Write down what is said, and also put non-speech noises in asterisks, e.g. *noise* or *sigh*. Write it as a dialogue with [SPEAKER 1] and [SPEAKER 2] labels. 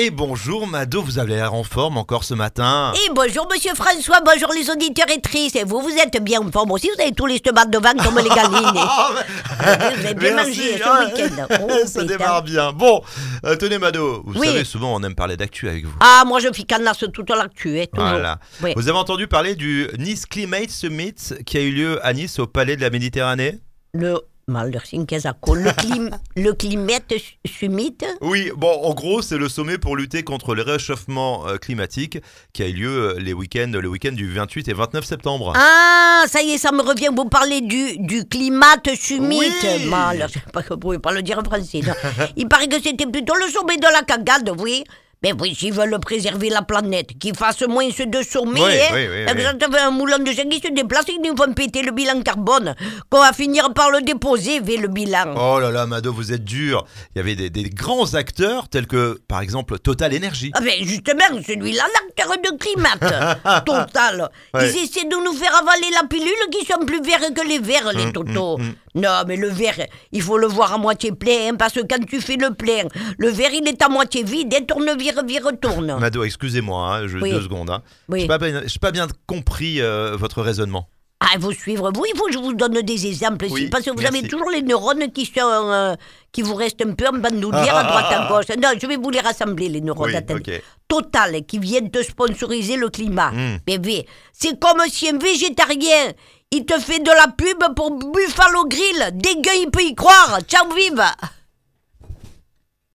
[SPEAKER 1] Et bonjour Mado, vous avez l'air en forme encore ce matin.
[SPEAKER 2] Et bonjour Monsieur François, bonjour les auditeurs et tristes. Et vous, vous êtes bien en forme aussi, vous avez tous les stomacs de vin comme les galines. *laughs* vous avez bien mangé ce
[SPEAKER 1] hein.
[SPEAKER 2] week-end. *laughs* Oh,
[SPEAKER 1] Ça
[SPEAKER 2] putain.
[SPEAKER 1] démarre bien. Bon, euh, tenez Mado, vous
[SPEAKER 2] Oui.
[SPEAKER 1] savez souvent on aime parler d'actu avec vous.
[SPEAKER 2] Ah, moi je suis canasse toute l'actu, hein, toujours.
[SPEAKER 1] Voilà.
[SPEAKER 2] Oui.
[SPEAKER 1] Vous avez entendu parler du Nice Climate Summit qui a eu lieu à Nice au Palais de la Méditerranée?
[SPEAKER 2] Le le, clim... *laughs* le climate summit.
[SPEAKER 1] Oui, bon, en gros, c'est le sommet pour lutter contre le réchauffement euh, climatique qui a eu lieu euh, les week-ends, le week-end du 28 et 29 septembre.
[SPEAKER 2] Ah, ça y est, ça me revient. Vous parlez du, du climate summit.
[SPEAKER 1] Oui.
[SPEAKER 2] Mal, je vous pouvez pas le dire en français. Il paraît que c'était plutôt le sommet de la cagade, oui. Mais oui, s'ils veulent préserver la planète, qu'ils fassent moins ce deux sommets,
[SPEAKER 1] Oui,
[SPEAKER 2] hein.
[SPEAKER 1] oui, oui,
[SPEAKER 2] un moulin de gens qui se déplace, ils nous font péter le bilan carbone, qu'on va finir par le déposer vers le bilan.
[SPEAKER 1] Oh là là, Mado, vous êtes dur. Il y avait des, des grands acteurs tels que, par exemple, Total Energy.
[SPEAKER 2] Ah ben justement, celui-là, l'acteur de climate, *laughs* total.
[SPEAKER 1] Ouais.
[SPEAKER 2] Ils essaient de nous faire avaler la pilule qui sont plus verts que les verts, les
[SPEAKER 1] Hum,
[SPEAKER 2] totos. Non, mais le verre, il faut le voir à moitié plein, hein, parce que quand tu fais le plein, le verre, il est à moitié vide, et tourne, vire, vire, tourne.
[SPEAKER 1] Mado, excusez-moi, hein, je-
[SPEAKER 2] Oui.
[SPEAKER 1] deux secondes. Hein.
[SPEAKER 2] Oui.
[SPEAKER 1] Je n'ai pas, bien- j'ai pas bien compris euh, votre raisonnement.
[SPEAKER 2] Ah, il faut suivre. Vous, il faut que je vous donne des exemples
[SPEAKER 1] Oui,
[SPEAKER 2] parce que vous
[SPEAKER 1] merci.
[SPEAKER 2] avez toujours les neurones qui sont, euh, qui vous restent un peu en bandoulière à droite à gauche. Non, je vais vous les rassembler, les neurones.
[SPEAKER 1] Oui,
[SPEAKER 2] attendez.
[SPEAKER 1] ok.
[SPEAKER 2] Total, qui viennent de sponsoriser le climat.
[SPEAKER 1] Mm.
[SPEAKER 2] Bébé, c'est comme si un végétarien, il te fait de la pub pour Buffalo Grill. Dégueu, il peut y croire. Ciao, vive